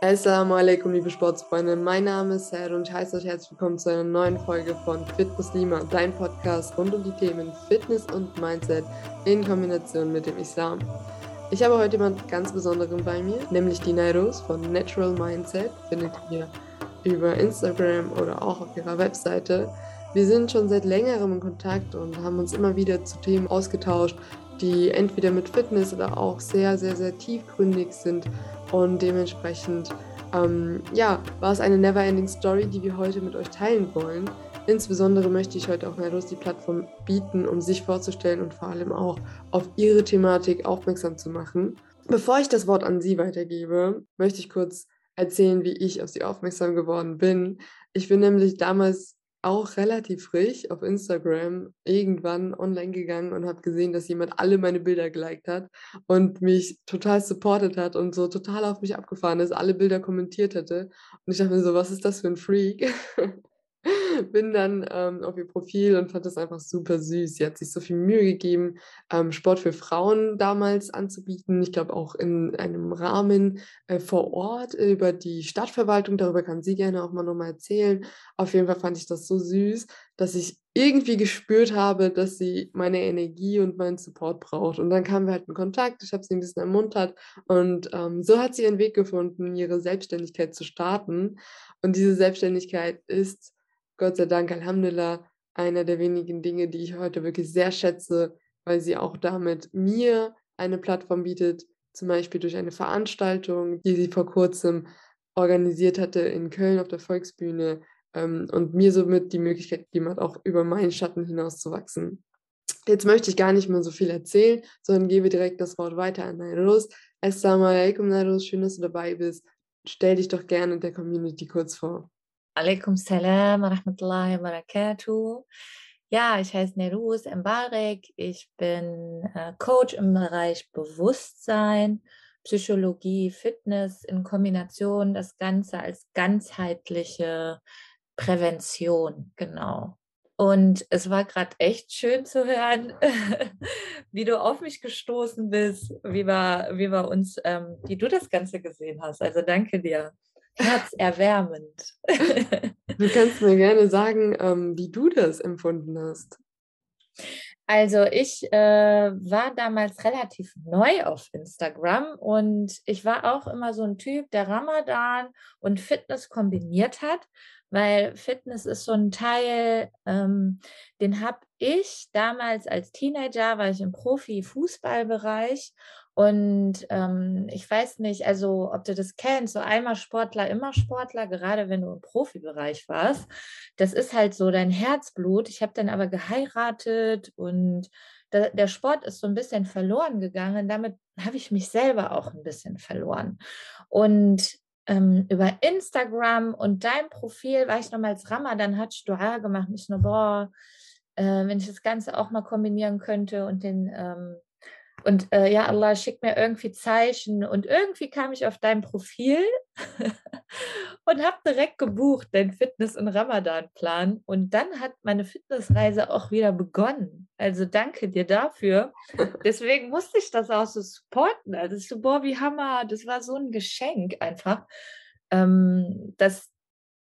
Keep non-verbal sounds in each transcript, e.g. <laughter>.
Assalamu alaikum, liebe Sportsfreunde. Mein Name ist Sad und ich heiße euch herzlich willkommen zu einer neuen Folge von Fit Muslima, dein Podcast rund um die Themen Fitness und Mindset in Kombination mit dem Islam. Ich habe heute jemanden ganz Besonderen bei mir, nämlich die Nairos von Natural Mindset. Findet ihr über Instagram oder auch auf ihrer Webseite. Wir sind schon seit längerem in Kontakt und haben uns immer wieder zu Themen ausgetauscht, die entweder mit Fitness oder auch sehr, sehr, sehr tiefgründig sind und dementsprechend ähm, ja, war es eine never-ending Story, die wir heute mit euch teilen wollen. Insbesondere möchte ich heute auch Nairos die Plattform bieten, um sich vorzustellen und vor allem auch auf ihre Thematik aufmerksam zu machen. Bevor ich das Wort an Sie weitergebe, möchte ich kurz erzählen, wie ich auf Sie aufmerksam geworden bin. Ich bin nämlich damals auch relativ frisch auf Instagram irgendwann online gegangen und habe gesehen, dass jemand alle meine Bilder geliked hat und mich total supportet hat und so total auf mich abgefahren ist, alle Bilder kommentiert hätte. Und ich dachte mir so, was ist das für ein Freak? <laughs> <laughs> bin dann ähm, auf ihr Profil und fand das einfach super süß. Sie hat sich so viel Mühe gegeben, ähm, Sport für Frauen damals anzubieten. Ich glaube auch in einem Rahmen äh, vor Ort über die Stadtverwaltung. Darüber kann sie gerne auch mal nochmal erzählen. Auf jeden Fall fand ich das so süß, dass ich irgendwie gespürt habe, dass sie meine Energie und meinen Support braucht. Und dann kamen wir halt in Kontakt. Ich habe sie ein bisschen ermuntert und ähm, so hat sie ihren Weg gefunden, ihre Selbstständigkeit zu starten. Und diese Selbstständigkeit ist Gott sei Dank, Alhamdulillah, einer der wenigen Dinge, die ich heute wirklich sehr schätze, weil sie auch damit mir eine Plattform bietet, zum Beispiel durch eine Veranstaltung, die sie vor kurzem organisiert hatte in Köln auf der Volksbühne ähm, und mir somit die Möglichkeit gegeben hat, auch über meinen Schatten hinaus zu wachsen. Jetzt möchte ich gar nicht mehr so viel erzählen, sondern gebe direkt das Wort weiter an Nairus. Assalamu alaikum, Nairus, schön, dass du dabei bist. Stell dich doch gerne der Community kurz vor. Alaikum salam rahmatullahi wa barakatuh. Ja, ich heiße Nerus Mbarek. Ich bin äh, Coach im Bereich Bewusstsein, Psychologie, Fitness in Kombination, das Ganze als ganzheitliche Prävention, genau. Und es war gerade echt schön zu hören, <laughs> wie du auf mich gestoßen bist, wie wir, wie wir uns, ähm, wie du das Ganze gesehen hast. Also danke dir herzerwärmend. du kannst mir gerne sagen, ähm, wie du das empfunden hast. Also ich äh, war damals relativ neu auf Instagram und ich war auch immer so ein Typ, der Ramadan und Fitness kombiniert hat, weil Fitness ist so ein Teil, ähm, den habe ich damals als Teenager, war ich im Profi-Fußballbereich und ähm, ich weiß nicht, also ob du das kennst, so einmal Sportler, immer Sportler, gerade wenn du im Profibereich warst. Das ist halt so dein Herzblut. Ich habe dann aber geheiratet und da, der Sport ist so ein bisschen verloren gegangen. Damit habe ich mich selber auch ein bisschen verloren. Und ähm, über Instagram und dein Profil war ich nochmals Ramadan, hat Dua gemacht. Ich nur, boah, äh, wenn ich das Ganze auch mal kombinieren könnte und den ähm, und äh, ja, Allah schickt mir irgendwie Zeichen und irgendwie kam ich auf dein Profil <laughs> und habe direkt gebucht, dein Fitness- und Ramadan-Plan. Und dann hat meine Fitnessreise auch wieder begonnen. Also danke dir dafür. Deswegen <laughs> musste ich das auch so supporten. Also so, boah, wie Hammer, das war so ein Geschenk einfach, ähm, dass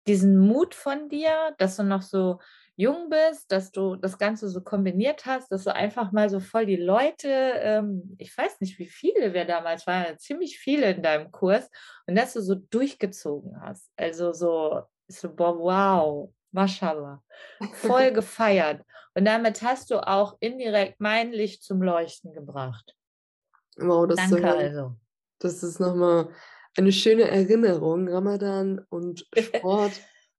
diesen Mut von dir, dass du noch so jung bist, dass du das Ganze so kombiniert hast, dass du einfach mal so voll die Leute, ähm, ich weiß nicht, wie viele wir damals waren, ziemlich viele in deinem Kurs, und dass du so durchgezogen hast. Also so, so boah, wow, mashallah, voll <laughs> gefeiert. Und damit hast du auch indirekt mein Licht zum Leuchten gebracht. Wow, das Danke ist, also. Das ist nochmal eine schöne Erinnerung, Ramadan und <laughs> Sport.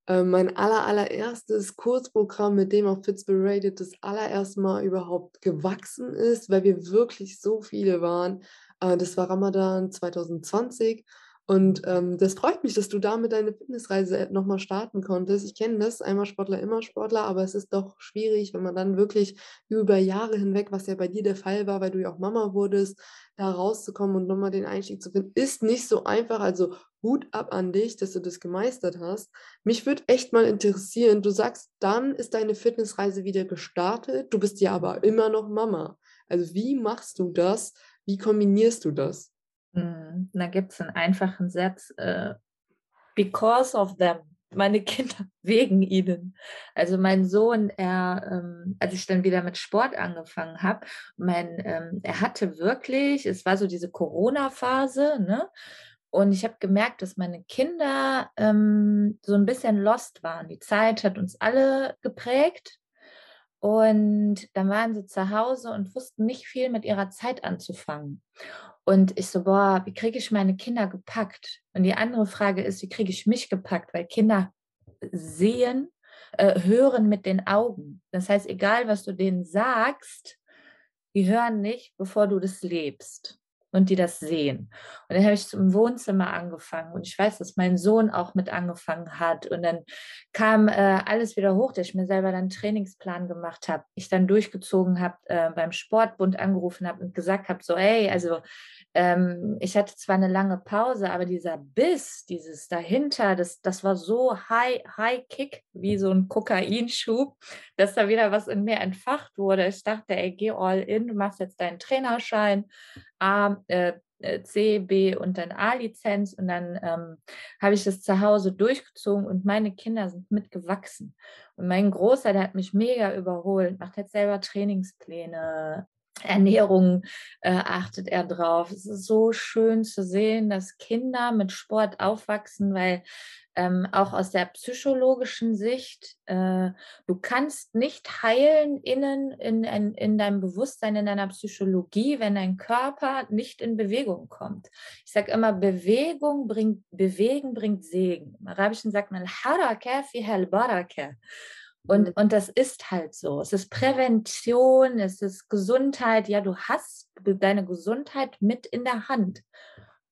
Äh, mein aller, allererstes Kurzprogramm, mit dem auch Fitzberated das allererste Mal überhaupt gewachsen ist, weil wir wirklich so viele waren. Äh, das war Ramadan 2020 und ähm, das freut mich, dass du damit deine Fitnessreise nochmal starten konntest. Ich kenne das, einmal Sportler, immer Sportler, aber es ist doch schwierig, wenn man dann wirklich über Jahre hinweg, was ja bei dir der Fall war, weil du ja auch Mama wurdest, da rauszukommen und nochmal den Einstieg zu finden, ist nicht so einfach. Also Hut ab an dich, dass du das gemeistert hast. Mich würde echt mal interessieren, du sagst, dann ist deine Fitnessreise wieder gestartet, du bist ja aber immer noch Mama. Also wie machst du das? Wie kombinierst du das? Mhm. Da gibt es einen einfachen Satz, äh, because of them meine <laughs> Kinder wegen ihnen. Also mein Sohn, er, ähm, als ich dann wieder mit Sport angefangen habe, mein, ähm, er hatte wirklich, es war so diese Corona-Phase, ne? Und ich habe gemerkt, dass meine Kinder ähm, so ein bisschen lost waren. Die Zeit hat uns alle geprägt. Und dann waren sie zu Hause und wussten nicht viel mit ihrer Zeit anzufangen. Und ich so, boah, wie kriege ich meine Kinder gepackt? Und die andere Frage ist, wie kriege ich mich gepackt? Weil Kinder sehen, äh, hören mit den Augen. Das heißt, egal was du denen sagst, die hören nicht, bevor du das lebst und die das sehen. Und dann habe ich zum Wohnzimmer angefangen und ich weiß, dass mein Sohn auch mit angefangen hat und dann kam äh, alles wieder hoch, dass ich mir selber dann einen Trainingsplan gemacht habe, ich dann durchgezogen habe, äh, beim Sportbund angerufen habe und gesagt habe, so, hey, also ähm, ich hatte zwar eine lange Pause, aber dieser Biss, dieses dahinter, das, das war so high, high Kick, wie so ein Kokainschub, dass da wieder was in mir entfacht wurde. Ich dachte, ey, geh all in, du machst jetzt deinen Trainerschein, A, äh, äh C, B und dann A-Lizenz und dann ähm, habe ich das zu Hause durchgezogen und meine Kinder sind mitgewachsen. Und mein Großer, der hat mich mega überholt, macht jetzt selber Trainingspläne, Ernährung äh, achtet er drauf. Es ist so schön zu sehen, dass Kinder mit Sport aufwachsen, weil ähm, auch aus der psychologischen Sicht, äh, du kannst nicht heilen innen in, in, in deinem Bewusstsein, in deiner Psychologie, wenn dein Körper nicht in Bewegung kommt. Ich sage immer, Bewegung bringt, Bewegen bringt Segen. Im Arabischen sagt man, Haraka fi baraka. Und, mhm. und das ist halt so. Es ist Prävention, es ist Gesundheit. Ja, du hast deine Gesundheit mit in der Hand.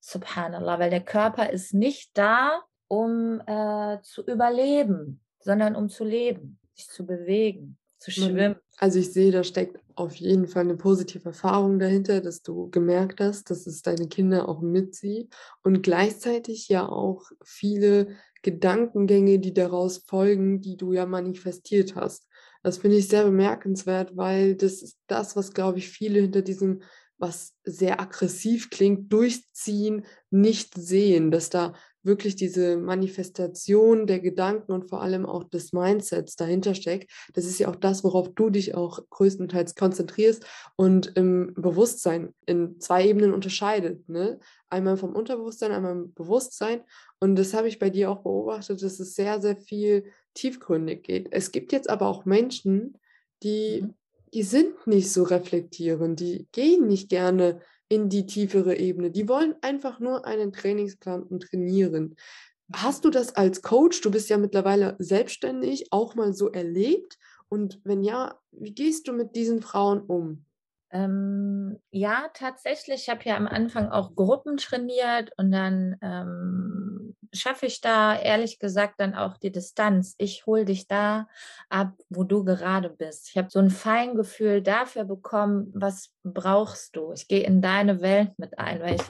Subhanallah, weil der Körper ist nicht da, um äh, zu überleben, sondern um zu leben, sich zu bewegen, zu schwimmen. Also ich sehe, da steckt auf jeden Fall eine positive Erfahrung dahinter, dass du gemerkt hast, dass es deine Kinder auch mitzieht und gleichzeitig ja auch viele Gedankengänge, die daraus folgen, die du ja manifestiert hast. Das finde ich sehr bemerkenswert, weil das ist das, was, glaube ich, viele hinter diesem, was sehr aggressiv klingt, durchziehen, nicht sehen, dass da wirklich diese Manifestation der Gedanken und vor allem auch des Mindsets dahinter steckt. Das ist ja auch das, worauf du dich auch größtenteils konzentrierst und im Bewusstsein in zwei Ebenen unterscheidet. Ne? Einmal vom Unterbewusstsein, einmal im Bewusstsein. Und das habe ich bei dir auch beobachtet, dass es sehr, sehr viel tiefgründig geht. Es gibt jetzt aber auch Menschen, die, mhm. die sind nicht so reflektierend, die gehen nicht gerne in die tiefere Ebene. Die wollen einfach nur einen Trainingsplan und trainieren. Hast du das als Coach, du bist ja mittlerweile selbstständig, auch mal so erlebt? Und wenn ja, wie gehst du mit diesen Frauen um? Ähm, ja, tatsächlich. Ich habe ja am Anfang auch Gruppen trainiert und dann ähm, schaffe ich da ehrlich gesagt dann auch die Distanz. Ich hole dich da ab, wo du gerade bist. Ich habe so ein Feingefühl dafür bekommen, was brauchst du. Ich gehe in deine Welt mit ein, weil ich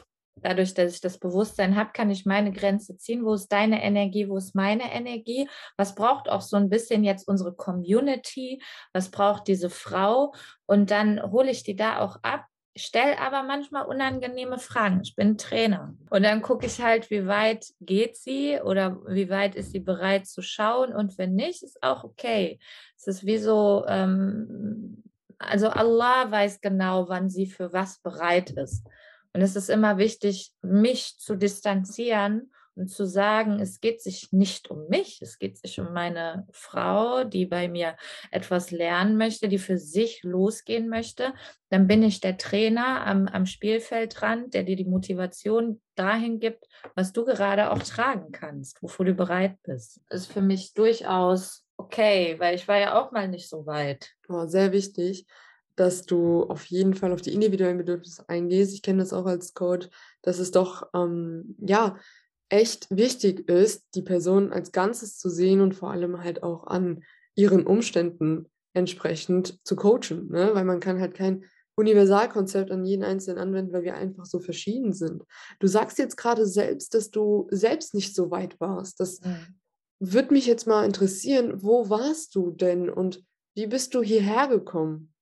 dadurch, dass ich das Bewusstsein habe, kann ich meine Grenze ziehen. Wo ist deine Energie? Wo ist meine Energie? Was braucht auch so ein bisschen jetzt unsere Community? Was braucht diese Frau? Und dann hole ich die da auch ab. Stell aber manchmal unangenehme Fragen. Ich bin Trainer. Und dann gucke ich halt, wie weit geht sie oder wie weit ist sie bereit zu schauen. Und wenn nicht, ist auch okay. Es ist wie so, ähm, also Allah weiß genau, wann sie für was bereit ist. Und es ist immer wichtig, mich zu distanzieren und zu sagen, es geht sich nicht um mich, es geht sich um meine Frau, die bei mir etwas lernen möchte, die für sich losgehen möchte. Dann bin ich der Trainer am, am Spielfeldrand, der dir die Motivation dahin gibt, was du gerade auch tragen kannst, wofür du bereit bist. Ist für mich durchaus okay, weil ich war ja auch mal nicht so weit. Oh, sehr wichtig dass du auf jeden Fall auf die individuellen Bedürfnisse eingehst. Ich kenne das auch als Coach, dass es doch ähm, ja echt wichtig ist, die Person als Ganzes zu sehen und vor allem halt auch an ihren Umständen entsprechend zu coachen, ne? weil man kann halt kein Universalkonzept an jeden Einzelnen anwenden, weil wir einfach so verschieden sind. Du sagst jetzt gerade selbst, dass du selbst nicht so weit warst. Das mhm. würde mich jetzt mal interessieren, wo warst du denn und wie bist du hierher gekommen?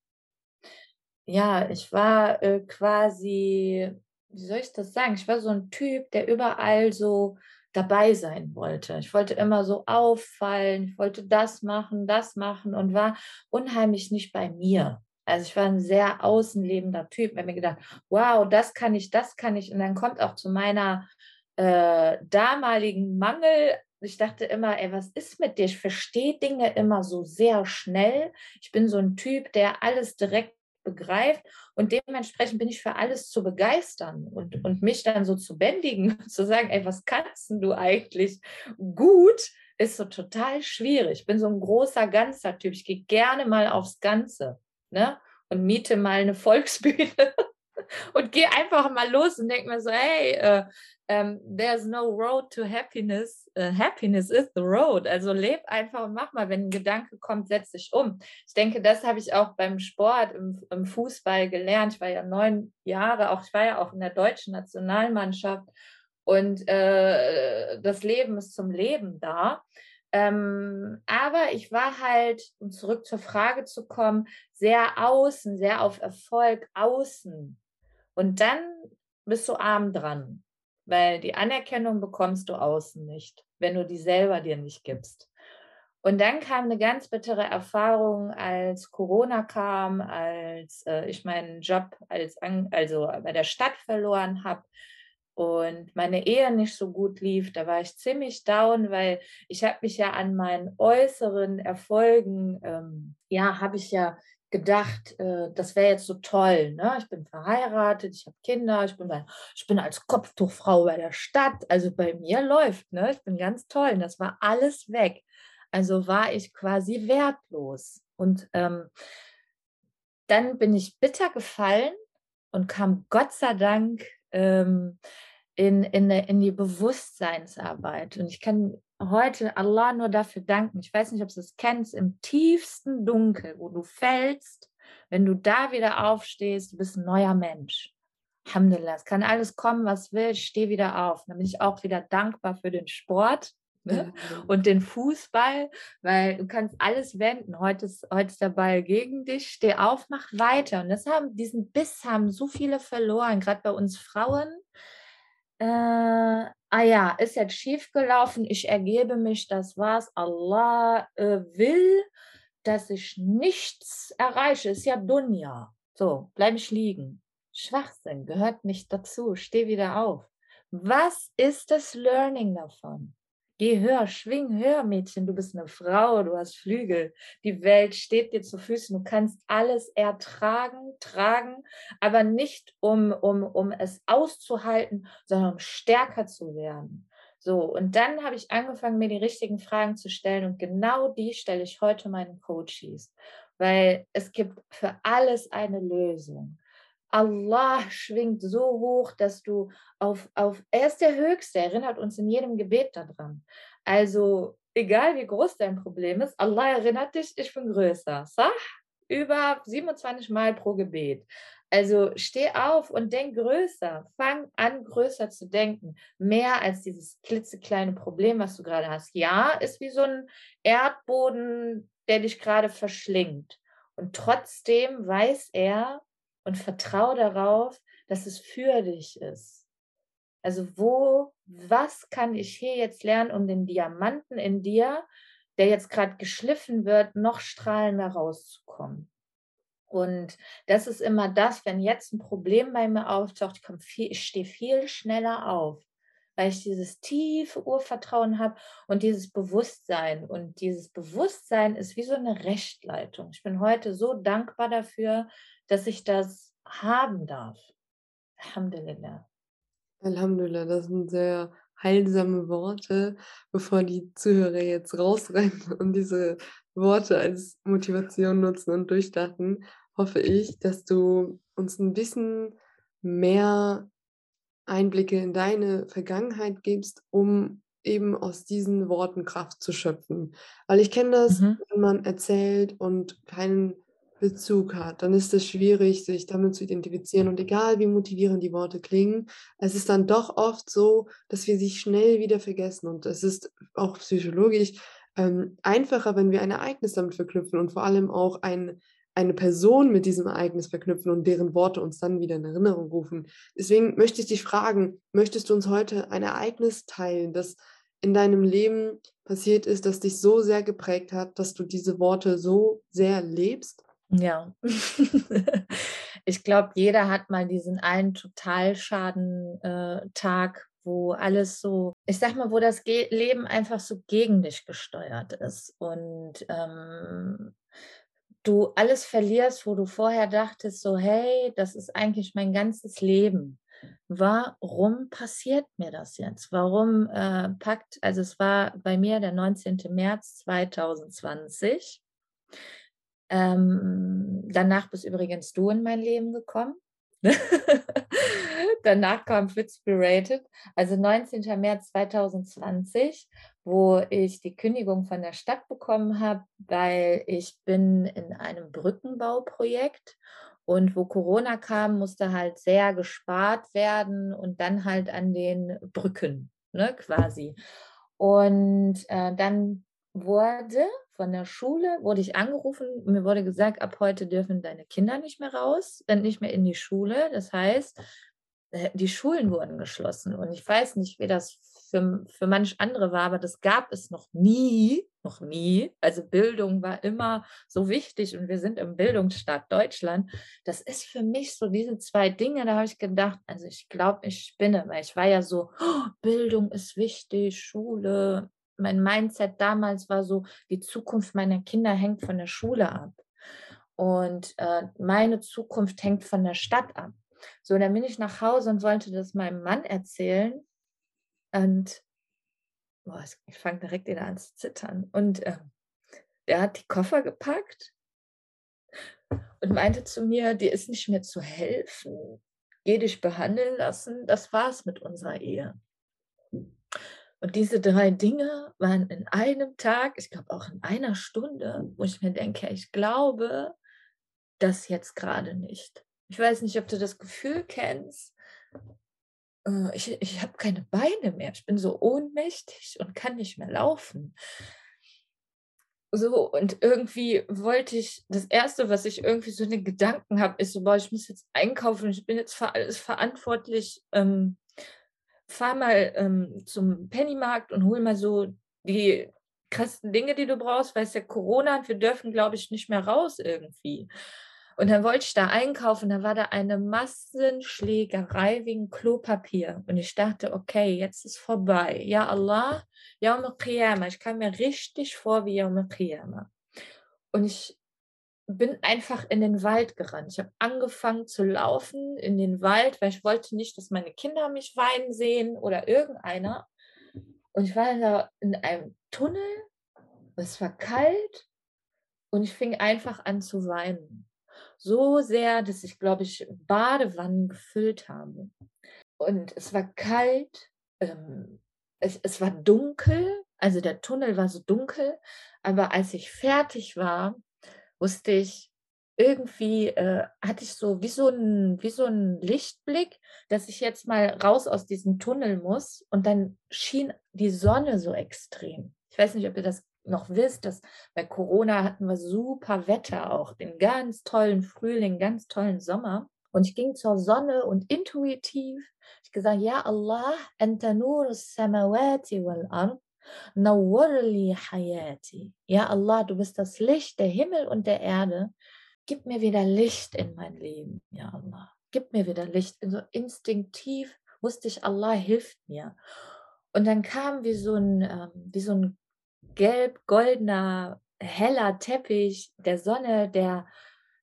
ja, ich war äh, quasi wie soll ich das sagen? Ich war so ein Typ, der überall so dabei sein wollte. Ich wollte immer so auffallen, ich wollte das machen, das machen und war unheimlich nicht bei mir. Also ich war ein sehr außenlebender Typ. Habe mir gedacht, wow, das kann ich, das kann ich. Und dann kommt auch zu meiner äh, damaligen Mangel. Ich dachte immer, ey, was ist mit dir? Ich verstehe Dinge immer so sehr schnell. Ich bin so ein Typ, der alles direkt begreift und dementsprechend bin ich für alles zu begeistern und, und mich dann so zu bändigen, <laughs> zu sagen, ey, was kannst du eigentlich gut, ist so total schwierig. Ich bin so ein großer ganzer Typ. Ich gehe gerne mal aufs Ganze ne? und miete mal eine Volksbühne <laughs> und gehe einfach mal los und denke mir so, hey, uh, um, there's no road to happiness. Uh, happiness is the road. Also leb einfach und mach mal. Wenn ein Gedanke kommt, setz dich um. Ich denke, das habe ich auch beim Sport, im, im, Fußball gelernt. Ich war ja neun Jahre, auch ich war ja auch in der deutschen Nationalmannschaft. Und äh, das Leben ist zum Leben da. Ähm, aber ich war halt, um zurück zur Frage zu kommen, sehr außen, sehr auf Erfolg außen. Und dann bist du arm dran, weil die Anerkennung bekommst du außen nicht, wenn du die selber dir nicht gibst. Und dann kam eine ganz bittere Erfahrung, als Corona kam, als äh, ich meinen Job als also bei der Stadt verloren habe und meine Ehe nicht so gut lief, da war ich ziemlich down, weil ich habe mich ja an meinen äußeren Erfolgen, ähm, ja, habe ich ja gedacht, äh, das wäre jetzt so toll. Ne? Ich bin verheiratet, ich habe Kinder, ich bin, bei, ich bin als Kopftuchfrau bei der Stadt. Also bei mir läuft, ne? ich bin ganz toll. Und das war alles weg. Also war ich quasi wertlos. Und ähm, dann bin ich bitter gefallen und kam Gott sei Dank ähm, in, in, in die Bewusstseinsarbeit. Und ich kann heute Allah nur dafür danken. Ich weiß nicht, ob du es kennst, im tiefsten Dunkel, wo du fällst, wenn du da wieder aufstehst, du bist ein neuer Mensch. Alhamdulillah, es kann alles kommen, was will, steh wieder auf. Dann bin ich auch wieder dankbar für den Sport ne? und den Fußball, weil du kannst alles wenden. Heute ist, heute ist der Ball gegen dich, steh auf, mach weiter. Und das haben, diesen Biss haben so viele verloren, gerade bei uns Frauen äh, ah ja, ist jetzt schief gelaufen, ich ergebe mich, das war's. Allah äh, will, dass ich nichts erreiche, ist ja Dunja. So, bleibe ich liegen. Schwachsinn gehört nicht dazu, steh wieder auf. Was ist das Learning davon? Geh höher, schwing höher, Mädchen. Du bist eine Frau, du hast Flügel. Die Welt steht dir zu Füßen. Du kannst alles ertragen, tragen, aber nicht um, um, um es auszuhalten, sondern um stärker zu werden. So, und dann habe ich angefangen, mir die richtigen Fragen zu stellen und genau die stelle ich heute meinen Coaches, weil es gibt für alles eine Lösung. Allah schwingt so hoch, dass du auf, auf, er ist der Höchste, erinnert uns in jedem Gebet daran. Also, egal wie groß dein Problem ist, Allah erinnert dich, ich bin größer. Sach? Über 27 Mal pro Gebet. Also steh auf und denk größer. Fang an, größer zu denken. Mehr als dieses klitzekleine Problem, was du gerade hast. Ja, ist wie so ein Erdboden, der dich gerade verschlingt. Und trotzdem weiß er, und vertraue darauf, dass es für dich ist. Also wo, was kann ich hier jetzt lernen, um den Diamanten in dir, der jetzt gerade geschliffen wird, noch strahlender rauszukommen? Und das ist immer das, wenn jetzt ein Problem bei mir auftaucht, ich, viel, ich stehe viel schneller auf, weil ich dieses tiefe Urvertrauen habe und dieses Bewusstsein. Und dieses Bewusstsein ist wie so eine Rechtleitung. Ich bin heute so dankbar dafür, dass ich das haben darf. Alhamdulillah. Alhamdulillah, das sind sehr heilsame Worte, bevor die Zuhörer jetzt rausrennen <laughs> und diese Worte als Motivation nutzen und durchdachten, hoffe ich, dass du uns ein bisschen mehr Einblicke in deine Vergangenheit gibst, um eben aus diesen Worten Kraft zu schöpfen. Weil ich kenne das, mhm. wenn man erzählt und keinen Bezug hat, dann ist es schwierig, sich damit zu identifizieren. Und egal wie motivierend die Worte klingen, es ist dann doch oft so, dass wir sie schnell wieder vergessen. Und es ist auch psychologisch ähm, einfacher, wenn wir ein Ereignis damit verknüpfen und vor allem auch ein, eine Person mit diesem Ereignis verknüpfen und deren Worte uns dann wieder in Erinnerung rufen. Deswegen möchte ich dich fragen, möchtest du uns heute ein Ereignis teilen, das in deinem Leben passiert ist, das dich so sehr geprägt hat, dass du diese Worte so sehr lebst? Ja. <laughs> ich glaube, jeder hat mal diesen einen Totalschaden-Tag, äh, wo alles so, ich sag mal, wo das Ge Leben einfach so gegen dich gesteuert ist und ähm, du alles verlierst, wo du vorher dachtest, so, hey, das ist eigentlich mein ganzes Leben. Warum passiert mir das jetzt? Warum äh, packt, also es war bei mir der 19. März 2020. Ähm, danach bist übrigens du in mein Leben gekommen. <laughs> danach kam Fitzberated, also 19. März 2020, wo ich die Kündigung von der Stadt bekommen habe, weil ich bin in einem Brückenbauprojekt und wo Corona kam, musste halt sehr gespart werden und dann halt an den Brücken, ne, quasi. Und äh, dann wurde von der Schule, wurde ich angerufen, mir wurde gesagt, ab heute dürfen deine Kinder nicht mehr raus, dann nicht mehr in die Schule. Das heißt, äh, die Schulen wurden geschlossen. Und ich weiß nicht, wie das für, für manch andere war, aber das gab es noch nie, noch nie. Also Bildung war immer so wichtig und wir sind im Bildungsstaat Deutschland. Das ist für mich so diese zwei Dinge, da habe ich gedacht, also ich glaube, ich spinne, weil ich war ja so, oh, Bildung ist wichtig, Schule. Mein Mindset damals war so, die Zukunft meiner Kinder hängt von der Schule ab. Und äh, meine Zukunft hängt von der Stadt ab. So, dann bin ich nach Hause und wollte das meinem Mann erzählen. Und boah, ich fange direkt wieder an zu zittern. Und äh, der hat die Koffer gepackt und meinte zu mir, dir ist nicht mehr zu helfen. Geh dich behandeln lassen. Das war's mit unserer Ehe. Und diese drei Dinge waren in einem Tag, ich glaube auch in einer Stunde, wo ich mir denke, ich glaube das jetzt gerade nicht. Ich weiß nicht, ob du das Gefühl kennst. Äh, ich, ich habe keine Beine mehr. Ich bin so ohnmächtig und kann nicht mehr laufen. So, und irgendwie wollte ich, das Erste, was ich irgendwie so in den Gedanken habe, ist so, boah, ich muss jetzt einkaufen, ich bin jetzt für alles verantwortlich. Ähm, fahr mal ähm, zum Pennymarkt und hol mal so die krassen Dinge, die du brauchst, weil es ja Corona und wir dürfen, glaube ich, nicht mehr raus irgendwie. Und dann wollte ich da einkaufen, da war da eine Massenschlägerei wegen Klopapier. Und ich dachte, okay, jetzt ist vorbei. Ja Allah, Yawm al Ich kam mir richtig vor wie Yawm al Und ich bin einfach in den Wald gerannt. Ich habe angefangen zu laufen in den Wald, weil ich wollte nicht, dass meine Kinder mich weinen sehen oder irgendeiner. Und ich war da in einem Tunnel, es war kalt und ich fing einfach an zu weinen so sehr, dass ich, glaube ich, Badewannen gefüllt habe. Und es war kalt, ähm, es, es war dunkel, also der Tunnel war so dunkel, aber als ich fertig war, wusste ich, irgendwie äh, hatte ich so wie so ein wie so ein Lichtblick, dass ich jetzt mal raus aus diesem Tunnel muss und dann schien die Sonne so extrem. Ich weiß nicht, ob ihr das noch wisst, dass bei Corona hatten wir super Wetter auch, den ganz tollen Frühling, ganz tollen Sommer. Und ich ging zur Sonne und intuitiv, ich gesagt, ja Allah, anta nur samawati wal ard, nawwarli hayati. Ja Allah, du bist das Licht der Himmel und der Erde. Gib mir wieder Licht in mein Leben, ja Allah. Gib mir wieder Licht. So instinktiv wusste ich, Allah hilft mir. Und dann kam wie so ein, ähm, wie so ein gelb-goldener, heller Teppich der Sonne, der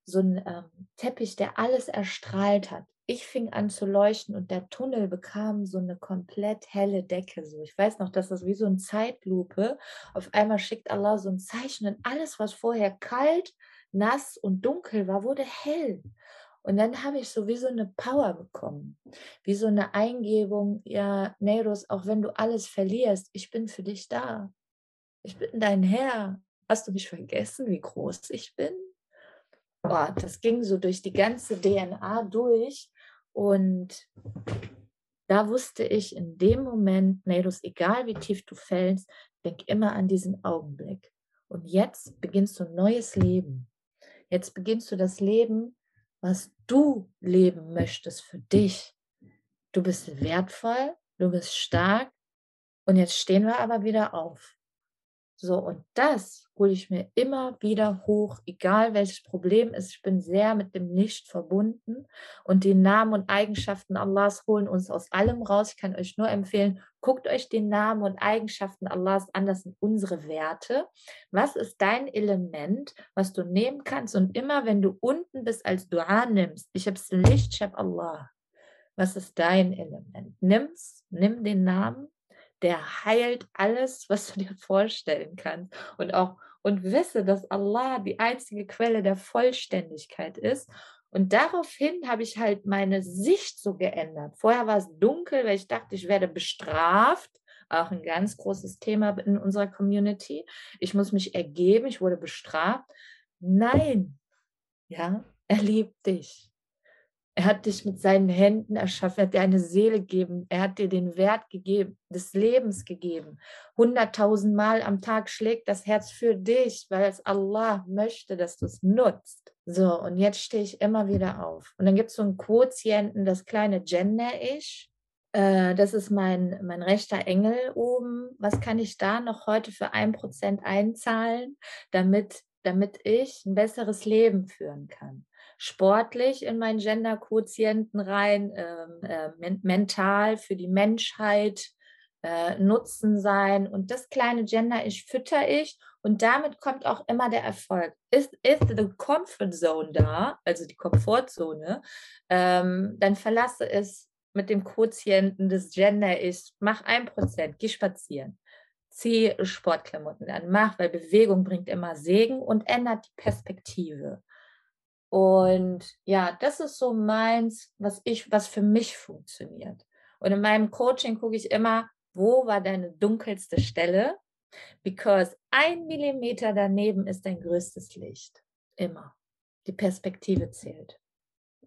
so ein ähm, Teppich, der alles erstrahlt hat. Ich fing an zu leuchten und der Tunnel bekam so eine komplett helle Decke. So, ich weiß noch, dass das wie so eine Zeitlupe. Auf einmal schickt Allah so ein Zeichen und alles, was vorher kalt, nass und dunkel war, wurde hell. Und dann habe ich so wie so eine Power bekommen, wie so eine Eingebung, ja, Neros, auch wenn du alles verlierst, ich bin für dich da ich bin dein Herr. Hast du mich vergessen, wie groß ich bin? Boah, das ging so durch die ganze DNA durch. Und da wusste ich in dem Moment, Nedus, egal wie tief du fällst, denk immer an diesen Augenblick. Und jetzt beginnst du ein neues Leben. Jetzt beginnst du das Leben, was du leben möchtest für dich. Du bist wertvoll, du bist stark und jetzt stehen wir aber wieder auf. So, und das hole ich mir immer wieder hoch, egal welches Problem ist. Ich bin sehr mit dem Licht verbunden und die Namen und Eigenschaften Allahs holen uns aus allem raus. Ich kann euch nur empfehlen, guckt euch die Namen und Eigenschaften Allahs an. Das sind unsere Werte. Was ist dein Element, was du nehmen kannst? Und immer, wenn du unten bist, als Dua nimmst, ich habe das Licht, ich habe Allah. Was ist dein Element? Nimm's, nimm den Namen der heilt alles, was du dir vorstellen kannst. Und auch und wisse, dass Allah die einzige Quelle der Vollständigkeit ist. Und daraufhin habe ich halt meine Sicht so geändert. Vorher war es dunkel, weil ich dachte, ich werde bestraft. Auch ein ganz großes Thema in unserer Community. Ich muss mich ergeben, ich wurde bestraft. Nein, ja, er liebt dich. Er hat dich mit seinen Händen erschaffen, er hat dir eine Seele gegeben, er hat dir den Wert gegeben, des Lebens gegeben. Hunderttausend Mal am Tag schlägt das Herz für dich, weil es Allah möchte, dass du es nutzt. So, und jetzt stehe ich immer wieder auf. Und dann gibt es so einen Quotienten, das kleine Gender-Ich. Äh, das ist mein, mein rechter Engel oben. Was kann ich da noch heute für ein Prozent einzahlen, damit, damit ich ein besseres Leben führen kann? Sportlich in meinen Gender-Quotienten rein, ähm, äh, men mental für die Menschheit, äh, Nutzen sein. Und das kleine Gender ich fütter ich und damit kommt auch immer der Erfolg. Ist, ist the comfort zone da, also die Komfortzone, ähm, dann verlasse es mit dem Quotienten des Gender ich, mach ein Prozent, geh spazieren zieh Sportklamotten an, mach, weil Bewegung bringt immer Segen und ändert die Perspektive. Und ja, das ist so meins, was ich, was für mich funktioniert. Und in meinem Coaching gucke ich immer, wo war deine dunkelste Stelle? Because ein Millimeter daneben ist dein größtes Licht. Immer. Die Perspektive zählt.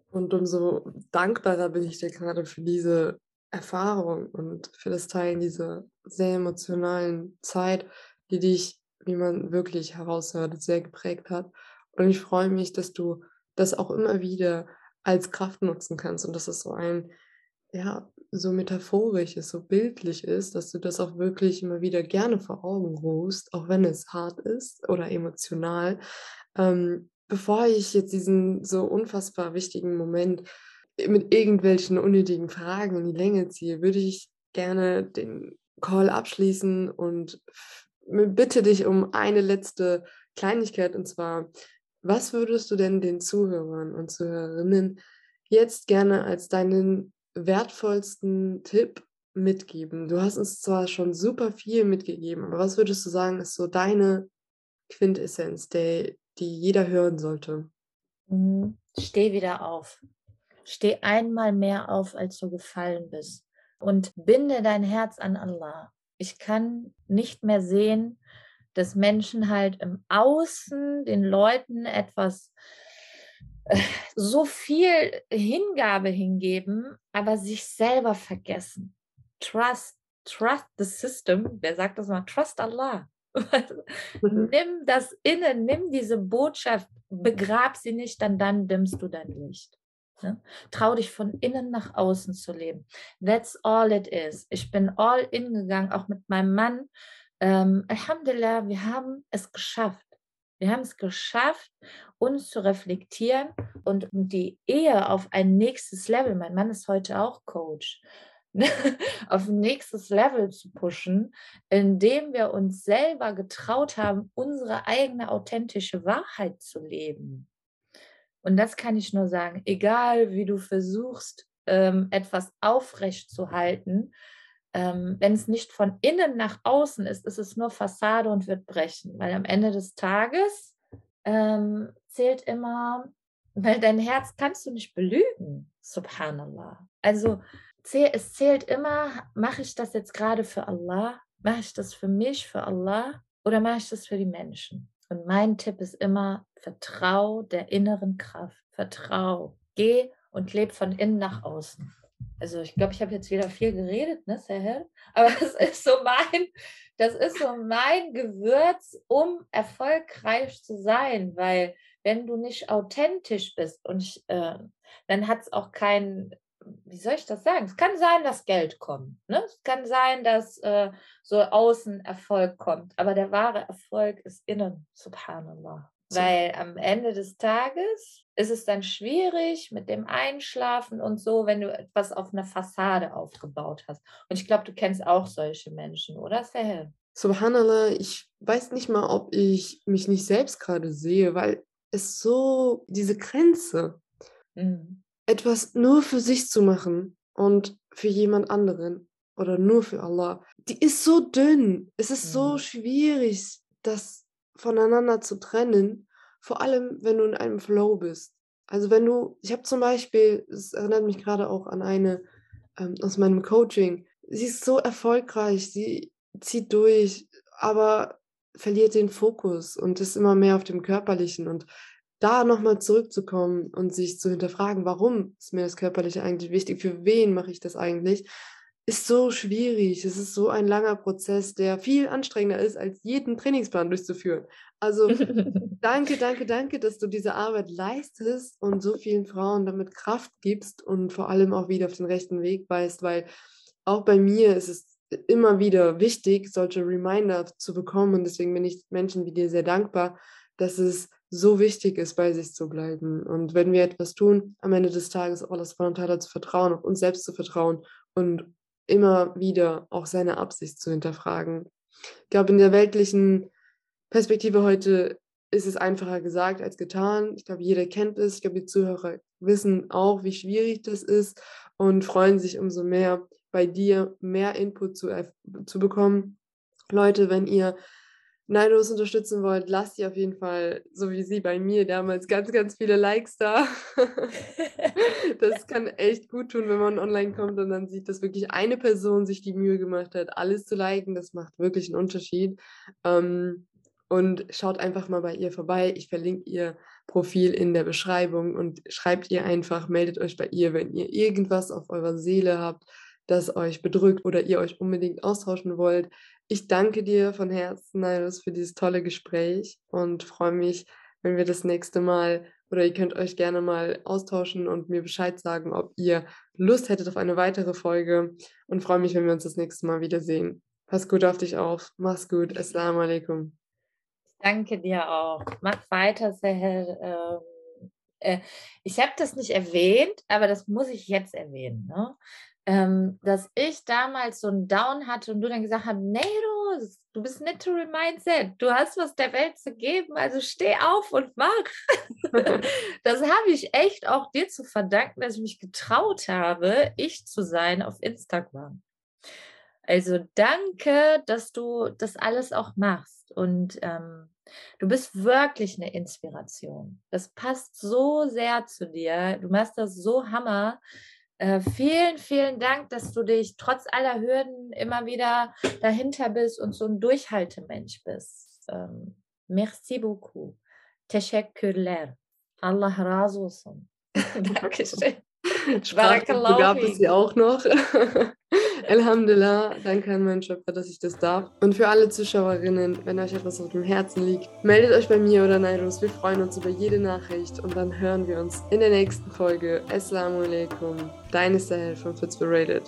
Und umso dankbarer bin ich dir gerade für diese Erfahrung und für das Teilen dieser sehr emotionalen Zeit, die dich, wie man wirklich heraushört, sehr geprägt hat. Und ich freue mich, dass du das auch immer wieder als Kraft nutzen kannst und dass es so ein, ja, so metaphorisch ist, so bildlich ist, dass du das auch wirklich immer wieder gerne vor Augen rufst, auch wenn es hart ist oder emotional. Ähm, bevor ich jetzt diesen so unfassbar wichtigen Moment mit irgendwelchen unnötigen Fragen in die Länge ziehe, würde ich gerne den Call abschließen und bitte dich um eine letzte Kleinigkeit und zwar was würdest du denn den Zuhörern und Zuhörerinnen jetzt gerne als deinen wertvollsten Tipp mitgeben? Du hast uns zwar schon super viel mitgegeben, aber was würdest du sagen, ist so deine Quintessenz, der, die jeder hören sollte? Mhm. Steh wieder auf. Steh einmal mehr auf, als du gefallen bist. Und binde dein Herz an Allah. Ich kann nicht mehr sehen, dass Menschen halt im Außen den Leuten etwas äh, so viel Hingabe hingeben, aber sich selber vergessen. Trust, trust the system. Wer sagt das mal? Trust Allah. <laughs> Mhm. nimm das innen, nimm diese Botschaft, begrab sie nicht, dann dann dimmst du dein Licht. Ne? Trau dich von innen nach außen zu leben. That's all it is. Ich bin all in gegangen, auch mit meinem Mann ähm, Alhamdulillah, wir haben es geschafft. Wir haben es geschafft, uns zu reflektieren und die Ehe auf ein nächstes Level, mein Mann ist heute auch Coach, <laughs> auf ein nächstes Level zu pushen, indem wir uns selber getraut haben, unsere eigene authentische Wahrheit zu leben. Und das kann ich nur sagen, egal wie du versuchst, ähm, etwas aufrecht zu halten, ähm, wenn es nicht von innen nach außen ist, ist es nur Fassade und wird brechen. Weil am Ende des Tages ähm, zählt immer, <laughs> weil dein Herz kannst du nicht belügen, subhanallah. Also es zählt immer, mache ich das jetzt gerade für Allah? Mache ich das für mich, für Allah? Oder mache ich das für die Menschen? Und mein Tipp ist immer, vertrau der inneren Kraft. Vertrau. Geh und leb von innen nach außen also ich glaube, ich habe jetzt wieder viel geredet, ne, Sahel? Aber <laughs> das ist so mein, das ist so mein Gewürz, um erfolgreich zu sein, weil wenn du nicht authentisch bist und äh, dann hat es auch keinen wie soll ich das sagen? Es kann sein, dass Geld kommt. Ne? Es kann sein, dass äh, so außen Erfolg kommt. Aber der wahre Erfolg ist innen, subhanallah. Weil am Ende des Tages ist es dann schwierig mit dem Einschlafen und so, wenn du etwas auf einer Fassade aufgebaut hast. Und ich glaube, du kennst auch solche Menschen, oder Sahel? Subhanallah, ich weiß nicht mal, ob ich mich nicht selbst gerade sehe, weil es so diese Grenze. Mhm etwas nur für sich zu machen und für jemand anderen oder nur für Allah, die ist so dünn. Es ist mhm. so schwierig, das voneinander zu trennen, vor allem wenn du in einem Flow bist. Also wenn du, ich habe zum Beispiel, es erinnert mich gerade auch an eine ähm, aus meinem Coaching, sie ist so erfolgreich, sie zieht durch, aber verliert den Fokus und ist immer mehr auf dem Körperlichen. Und da nochmal zurückzukommen und sich zu hinterfragen, warum ist mir das Körperliche eigentlich wichtig, für wen mache ich das eigentlich, ist so schwierig. Es ist so ein langer Prozess, der viel anstrengender ist, als jeden Trainingsplan durchzuführen. Also <laughs> danke, danke, danke, dass du diese Arbeit leistest und so vielen Frauen damit Kraft gibst und vor allem auch wieder auf den rechten Weg weist, weil auch bei mir ist es immer wieder wichtig, solche Reminder zu bekommen und deswegen bin ich Menschen wie dir sehr dankbar, dass es so wichtig ist, bei sich zu bleiben. Und wenn wir etwas tun, am Ende des Tages auch das Frontale zu vertrauen, auf uns selbst zu vertrauen und immer wieder auch seine Absicht zu hinterfragen. Ich glaube, in der weltlichen Perspektive heute ist es einfacher gesagt als getan. Ich glaube, jeder kennt es. Ich glaube, die Zuhörer wissen auch, wie schwierig das ist und freuen sich umso mehr, bei dir mehr Input zu, zu bekommen. Leute, wenn ihr Naidos unterstützen wollt, lasst ihr auf jeden Fall, so wie sie bei mir damals, ganz, ganz viele Likes da. <laughs> das kann echt gut tun, wenn man online kommt und dann sieht, dass wirklich eine Person sich die Mühe gemacht hat, alles zu liken. Das macht wirklich einen Unterschied. Ähm, und schaut einfach mal bei ihr vorbei. Ich verlinke ihr Profil in der Beschreibung und schreibt ihr einfach, meldet euch bei ihr, wenn ihr irgendwas auf eurer Seele habt, das euch bedrückt oder ihr euch unbedingt austauschen wollt. Ich danke dir von Herzen, Nairos, für dieses tolle Gespräch und freue mich, wenn wir das nächste Mal oder ihr könnt euch gerne mal austauschen und mir Bescheid sagen, ob ihr Lust hättet auf eine weitere Folge und freue mich, wenn wir uns das nächste Mal wiedersehen. Pass gut auf dich auf. Mach's gut. Assalamu alaikum. Danke dir auch. Mach weiter, Sahel. Ähm, äh, ich habe das nicht erwähnt, aber das muss ich jetzt erwähnen. Ne? Ähm, dass ich damals so einen Down hatte und du dann gesagt hast, nee, du, du bist Literary Mindset, du hast was der Welt zu geben, also steh auf und mach. <laughs> das habe ich echt auch dir zu verdanken, dass ich mich getraut habe, ich zu sein auf Instagram. Also danke, dass du das alles auch machst und ähm, du bist wirklich eine Inspiration. Das passt so sehr zu dir. Du machst das so hammer. Äh, vielen, vielen Dank, dass du dich trotz aller Hürden immer wieder dahinter bist und so ein Durchhaltemensch bist. Ähm, merci beaucoup. Teşekkürler. Allah razı olsun. <laughs> <laughs> Dankeschön. Sprachbuch gab es sie auch noch. <laughs> Alhamdulillah, danke an meinen Schöpfer, dass ich das darf. Und für alle Zuschauerinnen, wenn euch etwas auf dem Herzen liegt, meldet euch bei mir oder Nairus. Wir freuen uns über jede Nachricht und dann hören wir uns in der nächsten Folge. Assalamu alaikum, deine Sahel von Fitzberated.